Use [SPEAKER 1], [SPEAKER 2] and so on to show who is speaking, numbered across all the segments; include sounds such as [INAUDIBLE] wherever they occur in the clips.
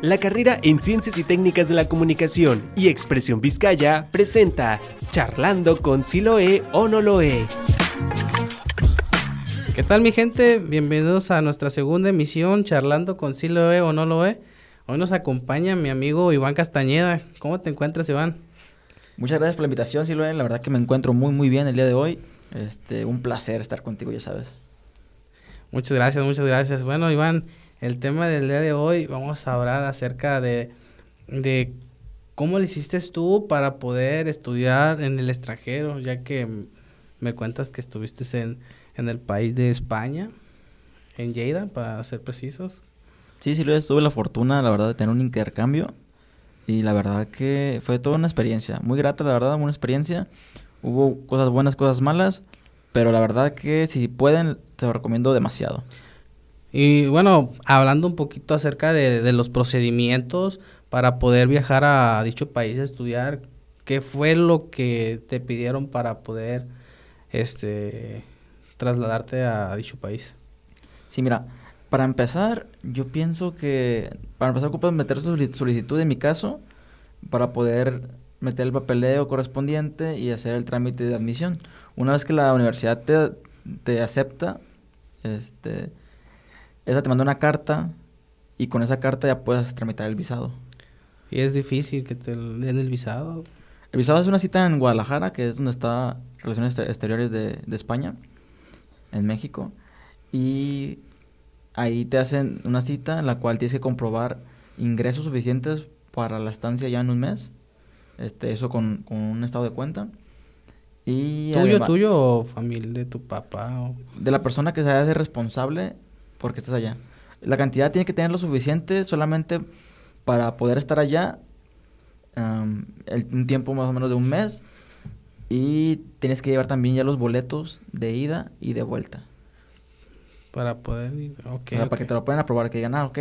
[SPEAKER 1] La carrera en Ciencias y Técnicas de la Comunicación y Expresión Vizcaya presenta Charlando con si lo he o no lo he.
[SPEAKER 2] ¿Qué tal mi gente? Bienvenidos a nuestra segunda emisión Charlando con si lo he o no lo he. Hoy nos acompaña mi amigo Iván Castañeda. ¿Cómo te encuentras Iván?
[SPEAKER 3] Muchas gracias por la invitación, Silvia. La verdad que me encuentro muy, muy bien el día de hoy. Este, un placer estar contigo, ya sabes.
[SPEAKER 2] Muchas gracias, muchas gracias. Bueno, Iván, el tema del día de hoy vamos a hablar acerca de, de cómo le hiciste tú para poder estudiar en el extranjero, ya que me cuentas que estuviste en, en el país de España, en Lleida, para ser precisos.
[SPEAKER 3] Sí, sí, tuve la fortuna, la verdad, de tener un intercambio y la verdad que fue toda una experiencia, muy grata, la verdad, una experiencia. Hubo cosas buenas, cosas malas, pero la verdad que si pueden, te lo recomiendo demasiado.
[SPEAKER 2] Y bueno, hablando un poquito acerca de, los procedimientos para poder viajar a dicho país a estudiar, ¿qué fue lo que te pidieron para poder este trasladarte a dicho país?
[SPEAKER 3] Sí, mira, para empezar, yo pienso que para empezar ocupas meter solicitud en mi caso para poder meter el papeleo correspondiente y hacer el trámite de admisión. Una vez que la universidad te, te acepta, este esa te manda una carta y con esa carta ya puedes tramitar el visado.
[SPEAKER 2] ¿Y es difícil que te den el visado?
[SPEAKER 3] El visado es una cita en Guadalajara, que es donde está Relaciones Exteriores de, de España, en México. Y ahí te hacen una cita en la cual tienes que comprobar ingresos suficientes para la estancia ya en un mes. Este, eso con, con un estado de cuenta.
[SPEAKER 2] Y ¿Tuyo, tuyo o familia de tu papá?
[SPEAKER 3] De la persona que se hace responsable porque estás allá. La cantidad tiene que tener lo suficiente solamente para poder estar allá un tiempo más o menos de un mes y tienes que llevar también ya los boletos de ida y de vuelta.
[SPEAKER 2] Para poder ir,
[SPEAKER 3] Para que te lo puedan aprobar, que digan, ah, ok.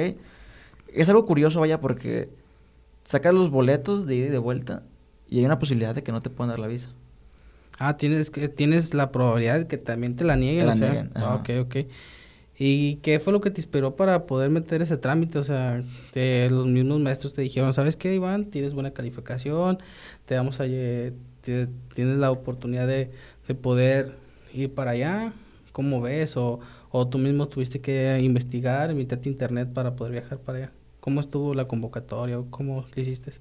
[SPEAKER 3] Es algo curioso, vaya, porque sacas los boletos de ida y de vuelta y hay una posibilidad de que no te puedan dar la visa.
[SPEAKER 2] Ah, tienes, tienes la probabilidad de que también te la nieguen.
[SPEAKER 3] Te la
[SPEAKER 2] ah, ok, ok. ¿Y qué fue lo que te inspiró para poder meter ese trámite? O sea, los mismos maestros te dijeron, ¿sabes qué, Iván? Tienes buena calificación, te damos a, tienes la oportunidad de, poder ir para allá. ¿Cómo ves? O, o tú mismo tuviste que investigar, meterte a internet para poder viajar para allá. ¿Cómo estuvo la convocatoria? ¿Cómo lo hiciste?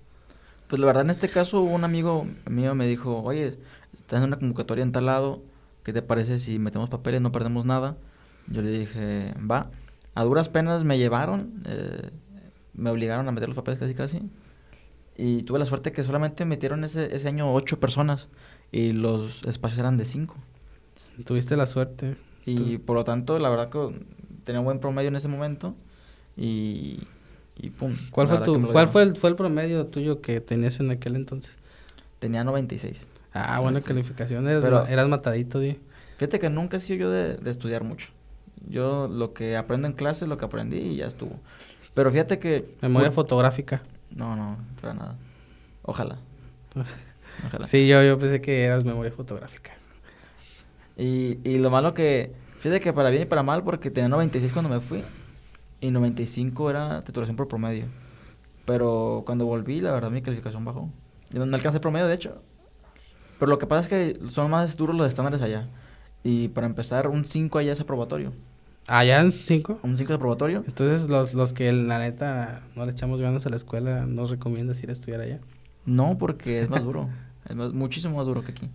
[SPEAKER 3] Pues la verdad, en este caso, un amigo mío me dijo, oye, estás en una convocatoria en tal lado, ¿qué te parece si metemos papeles, no perdemos nada? Yo le dije, va. A duras penas me llevaron, eh, me obligaron a meter los papeles casi casi. Y tuve la suerte que solamente metieron ese, ese año ocho personas y los espacios eran de cinco.
[SPEAKER 2] Tuviste la suerte.
[SPEAKER 3] Y por lo tanto, la verdad que tenía un buen promedio en ese momento y, y pum.
[SPEAKER 2] ¿Cuál, fue, tu, ¿cuál fue, el, fue el promedio tuyo que tenías en aquel entonces?
[SPEAKER 3] Tenía 96.
[SPEAKER 2] Ah, buena calificación. Eras, Pero, eras matadito, tío.
[SPEAKER 3] Fíjate que nunca he sido yo de, de estudiar mucho. Yo lo que aprendo en clase, lo que aprendí y ya estuvo. Pero fíjate que...
[SPEAKER 2] Memoria fotográfica.
[SPEAKER 3] No, no, para nada. Ojalá. [LAUGHS]
[SPEAKER 2] Ojalá. Sí, yo, yo pensé que eras memoria fotográfica.
[SPEAKER 3] Y, y lo malo que... Fíjate que para bien y para mal, porque tenía 96 cuando me fui. Y 95 era titulación por promedio. Pero cuando volví, la verdad, mi calificación bajó. Y no alcancé promedio, de hecho. Pero lo que pasa es que son más duros los estándares allá. Y para empezar, un 5 allá es aprobatorio.
[SPEAKER 2] ¿Ah, ya un 5?
[SPEAKER 3] Un 5 es aprobatorio.
[SPEAKER 2] Entonces, los, los que la neta no le echamos ganas a la escuela, ¿nos recomiendas ir a estudiar allá?
[SPEAKER 3] No, porque es más duro. [LAUGHS] es muchísimo más duro que aquí.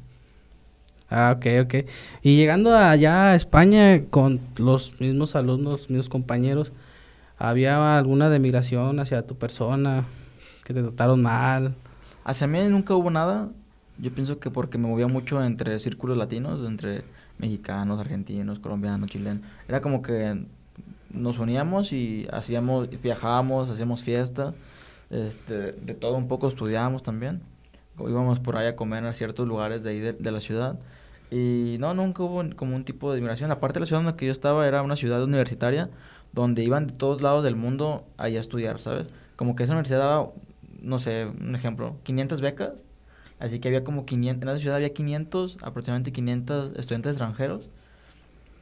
[SPEAKER 2] Ah, ok, ok. Y llegando allá a España con los mismos alumnos, mismos compañeros, ¿había alguna demigración hacia tu persona? ¿Que te trataron mal?
[SPEAKER 3] Hacia mí nunca hubo nada. Yo pienso que porque me movía mucho entre círculos latinos, entre mexicanos, argentinos, colombianos, chilenos. Era como que nos uníamos y hacíamos, viajábamos, hacíamos fiesta, este, de todo un poco estudiábamos también. Íbamos por ahí a comer a ciertos lugares de ahí de, la ciudad. Y no, nunca hubo como un tipo de migración. Aparte, la ciudad en la que yo estaba era una ciudad universitaria donde iban de todos lados del mundo ahí a estudiar, ¿sabes? Como que esa universidad daba, no sé, un ejemplo, 500 becas Así que había como 500, en esa ciudad había 500, aproximadamente 500 estudiantes extranjeros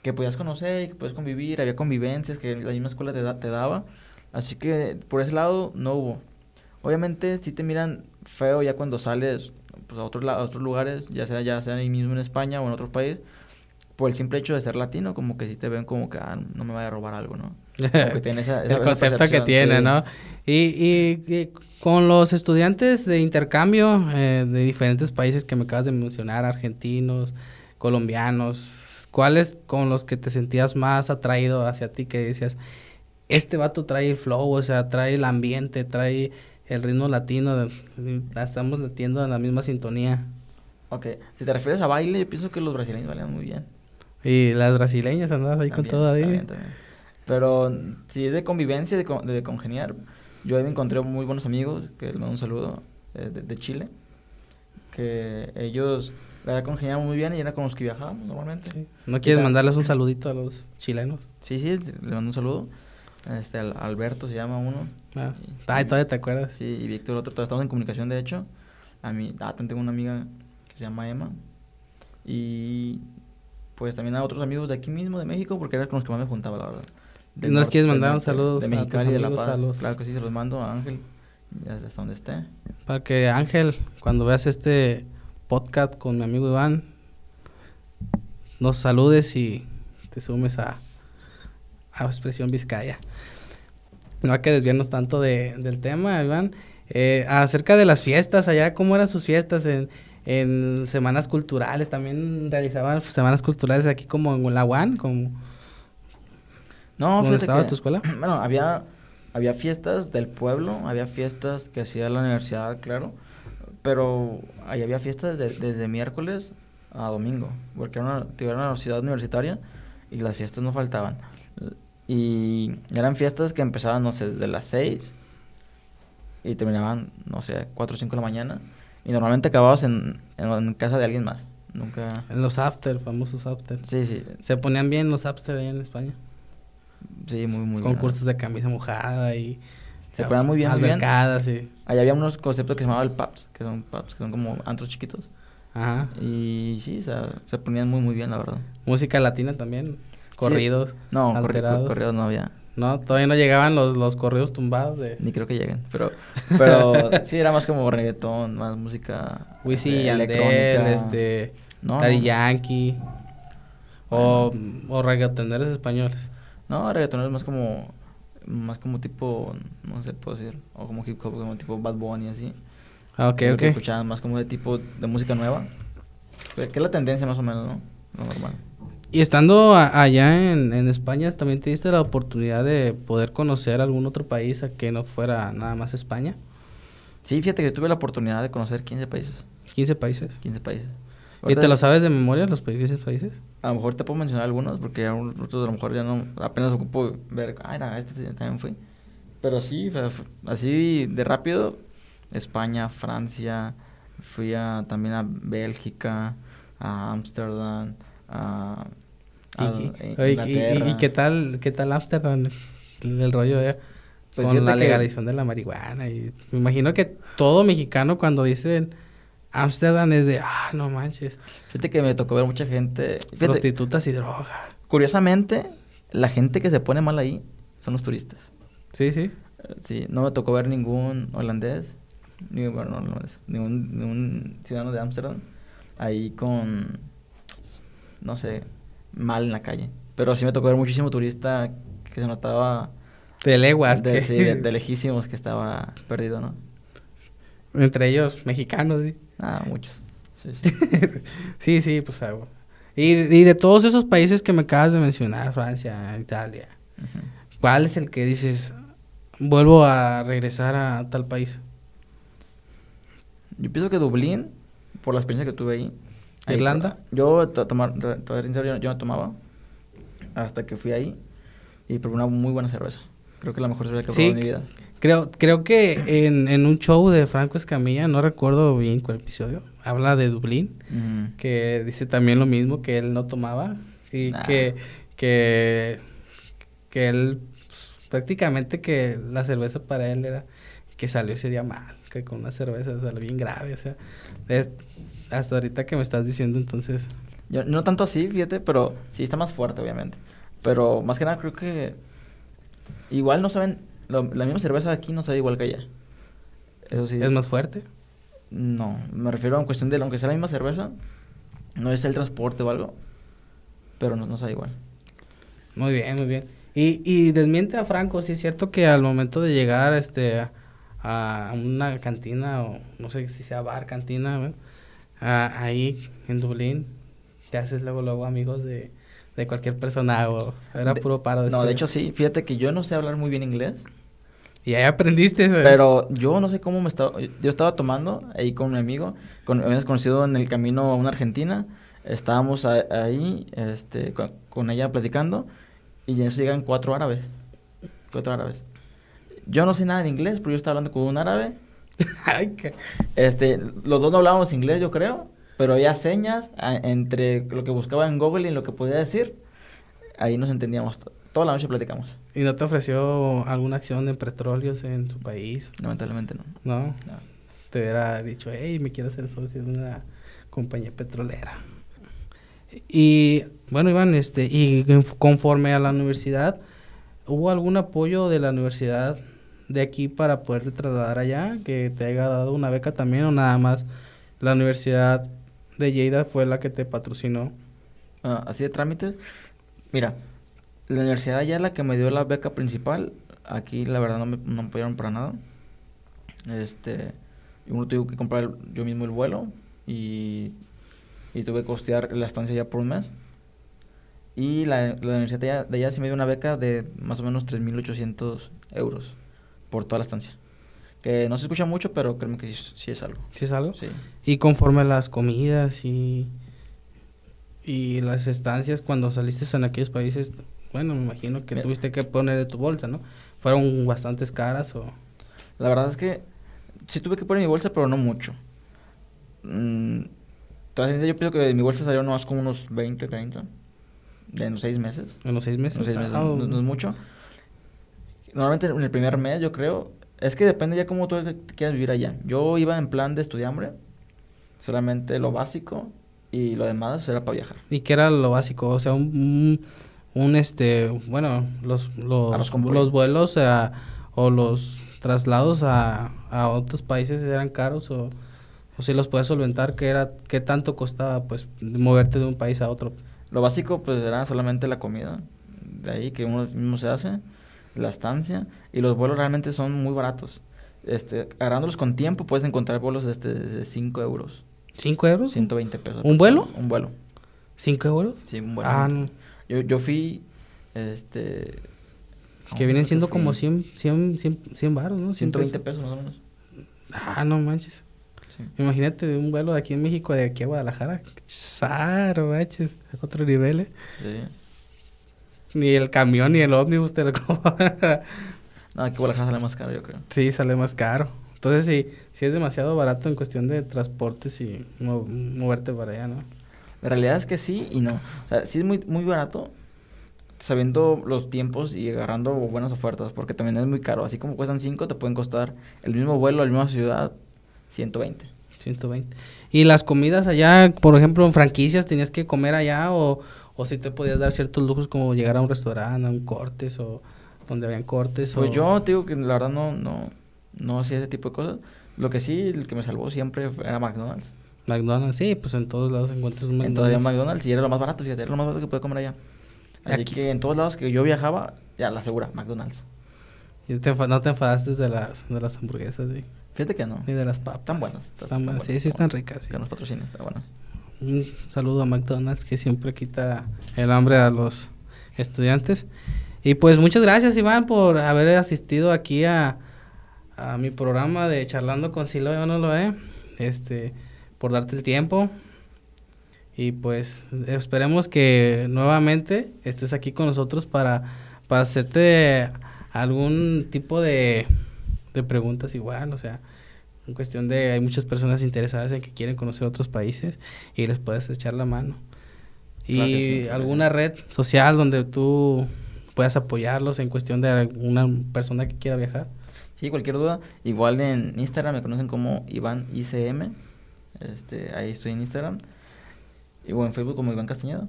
[SPEAKER 3] que podías conocer y que podías convivir, había convivencias que la misma escuela te, te daba. Así que por ese lado no hubo. Obviamente sí te miran feo ya cuando sales pues, a, otros, a otros lugares, ya sea, ya sea ahí mismo en España o en otro país, por el simple hecho de ser latino, como que sí te ven como que ah, no me vaya a robar algo, ¿no? [LAUGHS]
[SPEAKER 2] el concepto que tiene, ¿no? Y, y, con los estudiantes de intercambio eh, de diferentes países que me acabas de mencionar, argentinos, colombianos, ¿cuáles con los que te sentías más atraído hacia ti que decías, este vato trae el flow, o sea, trae el ambiente, trae el ritmo latino, estamos latiendo en la misma sintonía.
[SPEAKER 3] Ok, si te refieres a baile, yo pienso que los brasileños bailan muy bien.
[SPEAKER 2] Y las brasileñas andas ahí con todo ahí.
[SPEAKER 3] Pero si es de convivencia, de, de, congeniar, yo ahí me encontré muy buenos amigos, que les mando un saludo, eh, de, Chile, que ellos la congeniaban muy bien y era con los que viajábamos normalmente.
[SPEAKER 2] ¿No quieres mandarles un saludito a los chilenos?
[SPEAKER 3] Sí, sí, les mando un saludo. Este, Alberto se llama uno.
[SPEAKER 2] Ah, Ay, todavía te acuerdas.
[SPEAKER 3] Sí, y Víctor otro, todavía estamos en comunicación, de hecho. A mí, ah, también tengo una amiga que se llama Emma. Y pues también a otros amigos de aquí mismo, de México, porque era con los que más me juntaba, la verdad.
[SPEAKER 2] ¿No les quieres mandar un saludo
[SPEAKER 3] de Mexicali y de La Paz? Claro que sí, se los mando a Ángel, hasta donde esté.
[SPEAKER 2] Para que Ángel, cuando veas este podcast con mi amigo Iván, nos saludes y te sumes a, a Expresión Vizcaya. No hay que desviarnos tanto de, del tema, Iván. Eh, acerca de las fiestas allá, ¿cómo eran sus fiestas en, en semanas culturales, también realizaban semanas culturales aquí como en la UAN, como...
[SPEAKER 3] No,
[SPEAKER 2] ¿Dónde estabas tu escuela? [CLEARS THROAT]
[SPEAKER 3] Bueno, había, había fiestas del pueblo, había fiestas que hacía la universidad, claro, pero ahí había fiestas desde miércoles a domingo, porque era una, era una ciudad universitaria y las fiestas no faltaban. Y eran fiestas que empezaban, no sé, desde las 6 y terminaban, no sé, 4 o 5 de la mañana. Y normalmente acababas en, en, casa de alguien más. Nunca...
[SPEAKER 2] En los after, famosos after.
[SPEAKER 3] Sí, sí.
[SPEAKER 2] Se ponían bien los after allá en España.
[SPEAKER 3] Sí, muy, muy
[SPEAKER 2] Concursos de camisa mojada y...
[SPEAKER 3] Se ponían muy bien,
[SPEAKER 2] Albercadas, sí.
[SPEAKER 3] Allá había unos conceptos que se llamaban el pubs, que son pubs, que son como antros chiquitos. Ajá. Y sí, o sea, se ponían muy, muy bien, la verdad.
[SPEAKER 2] Música latina también, corridos,
[SPEAKER 3] No, corridos no había.
[SPEAKER 2] No, todavía no llegaban los, los corridos tumbados de...
[SPEAKER 3] Ni creo que lleguen, pero... [LAUGHS] Pero sí, era más como reggaetón, más música...
[SPEAKER 2] Wisin y Yandel, este... No, Daddy Yankee... O, o reggaetoneros españoles.
[SPEAKER 3] No, reggaetoneros más como... Más como tipo... No sé, puedo decir... O como hip hop, como tipo Bad Bunny, así.
[SPEAKER 2] Ah, ok, ok.
[SPEAKER 3] escuchaban más como de tipo de música nueva. Que es la tendencia más o menos, ¿no? Lo normal.
[SPEAKER 2] Y estando allá en, en, España, ¿también te diste la oportunidad de poder conocer algún otro país a que no fuera nada más España?
[SPEAKER 3] Sí, fíjate que tuve la oportunidad de conocer 15 países.
[SPEAKER 2] ¿15 países?
[SPEAKER 3] 15 países.
[SPEAKER 2] ¿Y te lo sabes de memoria los 15 países?
[SPEAKER 3] A lo mejor te puedo mencionar algunos, porque otros a lo mejor ya no... Apenas ocupo ver... Ay, no, este también fui. Pero sí, así de rápido, España, Francia, fui a, también a Bélgica, a Ámsterdam, a
[SPEAKER 2] ¿Y, qué tal, qué tal Amsterdam? El, rollo de, pues con la legalización de la marihuana. Y me imagino que todo mexicano cuando dicen Amsterdam es de, ah, no manches.
[SPEAKER 3] Fíjate que me tocó ver mucha gente.
[SPEAKER 2] prostitutas y droga.
[SPEAKER 3] Curiosamente, la gente que se pone mal ahí son los turistas.
[SPEAKER 2] Sí, sí.
[SPEAKER 3] Sí, no me tocó ver ningún holandés, ni, bueno, no, ningún, ningún ciudadano de Ámsterdam ahí con, no sé, mal en la calle. Pero sí me tocó ver muchísimo turista que se notaba...
[SPEAKER 2] De leguas.
[SPEAKER 3] De, sí, de, lejísimos que estaba perdido, ¿no?
[SPEAKER 2] Entre ellos, mexicanos, sí.
[SPEAKER 3] Ah, muchos. Sí, sí. [LAUGHS]
[SPEAKER 2] sí, sí, pues algo. Y, y, de todos esos países que me acabas de mencionar, Francia, Italia, ¿cuál es el que dices, vuelvo a regresar a tal país?
[SPEAKER 3] Yo pienso que Dublín, por la experiencia que tuve ahí,
[SPEAKER 2] ¿Irlanda?
[SPEAKER 3] Yo, tomar, yo no tomaba hasta que fui ahí y probé una muy buena cerveza. Creo que la mejor cerveza que he probado en mi vida.
[SPEAKER 2] Creo, creo que en, en un show de Franco Escamilla, no recuerdo bien cuál episodio, habla de Dublín, que dice también lo mismo, que él no tomaba y que, que, que él pues, prácticamente que la cerveza para él era que salió ese día mal, que con una cerveza salió bien grave, o sea, es, hasta ahorita que me estás diciendo, entonces.
[SPEAKER 3] Yo, no tanto así, fíjate, pero sí está más fuerte, obviamente. Pero más que nada creo que igual no saben lo- la misma cerveza de aquí no sabe igual que allá. Eso sí.
[SPEAKER 2] ¿Es más fuerte?
[SPEAKER 3] No, me refiero a en cuestión de, aunque sea la misma cerveza, no es el transporte o algo, pero no, no sabe igual.
[SPEAKER 2] Muy bien, muy bien. Y, y desmiente a Franco, sí es cierto que al momento de llegar este, a, a una cantina, o no sé si sea bar, cantina, ¿no? A- ahí en Dublín, te haces luego, luego amigos de, de cualquier persona, o era
[SPEAKER 3] De-
[SPEAKER 2] puro paro de
[SPEAKER 3] No, de hecho sí, fíjate que yo no sé hablar muy bien inglés,
[SPEAKER 2] Y ahí aprendiste. ¿eh?
[SPEAKER 3] pero yo no sé cómo me estaba, yo estaba tomando ahí con un amigo, con, habíamos conocido en el camino a una argentina, estábamos a- ahí este, con, con ella platicando y en eso llegan cuatro árabes, cuatro árabes. Yo no sé nada de inglés, pero yo estaba hablando con un árabe [LAUGHS] Este, los dos no hablábamos inglés, yo creo, pero había señas a- entre lo que buscaba en Google y lo que podía decir. Ahí nos entendíamos. to- Toda la noche platicamos.
[SPEAKER 2] ¿Y no te ofreció alguna acción de petróleos en su país?
[SPEAKER 3] Lamentablemente no.
[SPEAKER 2] No,
[SPEAKER 3] No.
[SPEAKER 2] te hubiera dicho, hey, me quiero hacer socio de una compañía petrolera. Y bueno, Iván, este, y conf- conforme a la universidad, ¿hubo algún apoyo de la universidad de aquí para poder trasladar allá? Que te haya dado una beca también o nada más la universidad de Lleida fue la que te patrocinó.
[SPEAKER 3] Ah, así de trámites. Mira, la universidad ya la que me dio la beca principal, aquí la verdad no me, no me apoyaron para nada. Este, uno tuve que comprar yo mismo el vuelo y, y tuve que costear la estancia ya por un mes. Y la, la universidad de allá, de allá sí me dio una beca de más o menos 3.800 euros por toda la estancia. Que no se escucha mucho, pero créeme que sí, sí es algo.
[SPEAKER 2] ¿Sí es algo?
[SPEAKER 3] Sí.
[SPEAKER 2] Y conforme a las comidas y, y las estancias cuando saliste en aquellos países, bueno, me imagino que
[SPEAKER 3] Mira.
[SPEAKER 2] tuviste que poner de tu bolsa, ¿no? ¿Fueron bastantes caras o...?
[SPEAKER 3] La verdad es que sí tuve que poner mi bolsa, pero no mucho. Mm, yo pienso que de mi bolsa salió nomás como unos 20, 30. De unos 6 meses.
[SPEAKER 2] ¿En los seis meses?
[SPEAKER 3] Unos seis meses,
[SPEAKER 2] Ah,
[SPEAKER 3] no, no es mucho. Normalmente en el primer mes, yo creo. Es que depende ya cómo tú quieras vivir allá. Yo iba en plan de estudiambre. Solamente lo básico. Y lo demás era para viajar.
[SPEAKER 2] ¿Y qué era lo básico? O sea, un, un, un, este, bueno, los, los, los vuelos a- o los traslados a, a otros países eran caros o, o si los puedes solventar, ¿qué, era, ¿qué tanto costaba pues moverte de un país a otro?
[SPEAKER 3] Lo básico, pues, era solamente la comida. De ahí que uno mismo se hace. La estancia. Y los vuelos realmente son muy baratos. Este, agarrándolos con tiempo, puedes encontrar vuelos este, de 5 euros.
[SPEAKER 2] ¿Cinco euros?
[SPEAKER 3] 120 pesos.
[SPEAKER 2] ¿Un vuelo?
[SPEAKER 3] Un vuelo.
[SPEAKER 2] ¿Cinco euros?
[SPEAKER 3] Sí, un vuelo.
[SPEAKER 2] Ah, no.
[SPEAKER 3] Yo, yo fui, este... ¿a
[SPEAKER 2] Que vienen siendo
[SPEAKER 3] fui?
[SPEAKER 2] como 100, 100, 100, 100 baros, ¿no?
[SPEAKER 3] 120 pesos más o menos.
[SPEAKER 2] Ah, no manches.
[SPEAKER 3] Sí.
[SPEAKER 2] Imagínate un vuelo de aquí en México, de aquí a Guadalajara. Saro, manches. Otro nivel, ¿eh?
[SPEAKER 3] Sí.
[SPEAKER 2] Ni el camión ni el ómnibus te lo [LAUGHS] cobran.
[SPEAKER 3] No, aquí Guadalajara sale más caro, yo creo.
[SPEAKER 2] sí, sale más caro. Entonces, sí, sí es demasiado barato en cuestión de transportes y mo- moverte para allá, ¿no?
[SPEAKER 3] La realidad es que sí y no. O sea, sí es muy, muy barato sabiendo los tiempos y agarrando buenas ofertas, porque también es muy caro. Así como cuestan 5, te pueden costar el mismo vuelo a la misma ciudad, 120.
[SPEAKER 2] 120. ¿Y las comidas allá, por ejemplo, en franquicias, tenías que comer allá o, o si te podías dar ciertos lujos como llegar a un restaurante, a un cortes o donde habían cortes?
[SPEAKER 3] Pues
[SPEAKER 2] o-
[SPEAKER 3] yo te digo que la verdad no, no, no hacía ese tipo de cosas. Lo que sí, el que me salvó siempre era McDonald's.
[SPEAKER 2] McDonald's, sí, pues en todos lados encuentras un
[SPEAKER 3] Entonces
[SPEAKER 2] McDonald's.
[SPEAKER 3] había McDonald's y era lo más barato, fíjate, era lo más barato que podía comer allá. Así
[SPEAKER 2] Aquí-
[SPEAKER 3] que en todos lados que yo viajaba, ya la segura, McDonald's.
[SPEAKER 2] Y te no te enfadaste de las, de las hamburguesas sí,
[SPEAKER 3] Fíjate que no.
[SPEAKER 2] ni de las papas.
[SPEAKER 3] Están buenas. Están,
[SPEAKER 2] Están buenas, sí, sí están ricas. sí.
[SPEAKER 3] Que nos patrocinen, está buenas.
[SPEAKER 2] Un saludo a McDonald's que siempre quita el hambre a los estudiantes. Y pues muchas gracias Iván por haber asistido aquí a, a mi programa de charlando con Siloe o no lo. Este, por darte el tiempo. Y pues esperemos que nuevamente estés aquí con nosotros para, para hacerte algún tipo de, de preguntas igual, o sea, en cuestión de hay muchas personas interesadas en que quieren conocer otros países y les puedes echar la mano. Y
[SPEAKER 3] Claro que sí,
[SPEAKER 2] alguna
[SPEAKER 3] sí.
[SPEAKER 2] red social donde tú puedas apoyarlos en cuestión de alguna persona que quiera viajar.
[SPEAKER 3] Sí, cualquier duda. Igual en Instagram me conocen como Iván ICM. Este, ahí estoy en Instagram. Y bueno, en Facebook como Iván Castañeda.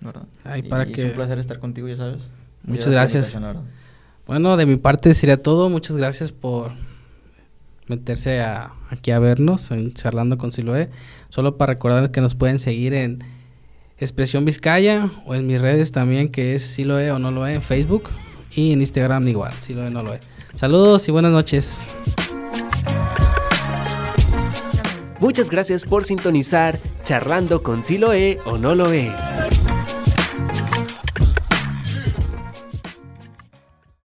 [SPEAKER 3] ¿Verdad?
[SPEAKER 2] Ay,
[SPEAKER 3] Y
[SPEAKER 2] para
[SPEAKER 3] Es
[SPEAKER 2] que-
[SPEAKER 3] un placer estar contigo, ya sabes.
[SPEAKER 2] Muchas
[SPEAKER 3] Gracias.
[SPEAKER 2] Bueno, de mi parte sería todo. Muchas gracias por meterse aquí a vernos en charlando con Siloé. Solo para recordar que nos pueden seguir en Expresión Vizcaya o en mis redes también que es Siloé o no lo en Facebook y en Instagram igual, Siloé no lo es. Saludos y buenas noches.
[SPEAKER 1] Muchas gracias por sintonizar Charlando con Siloé o no lo.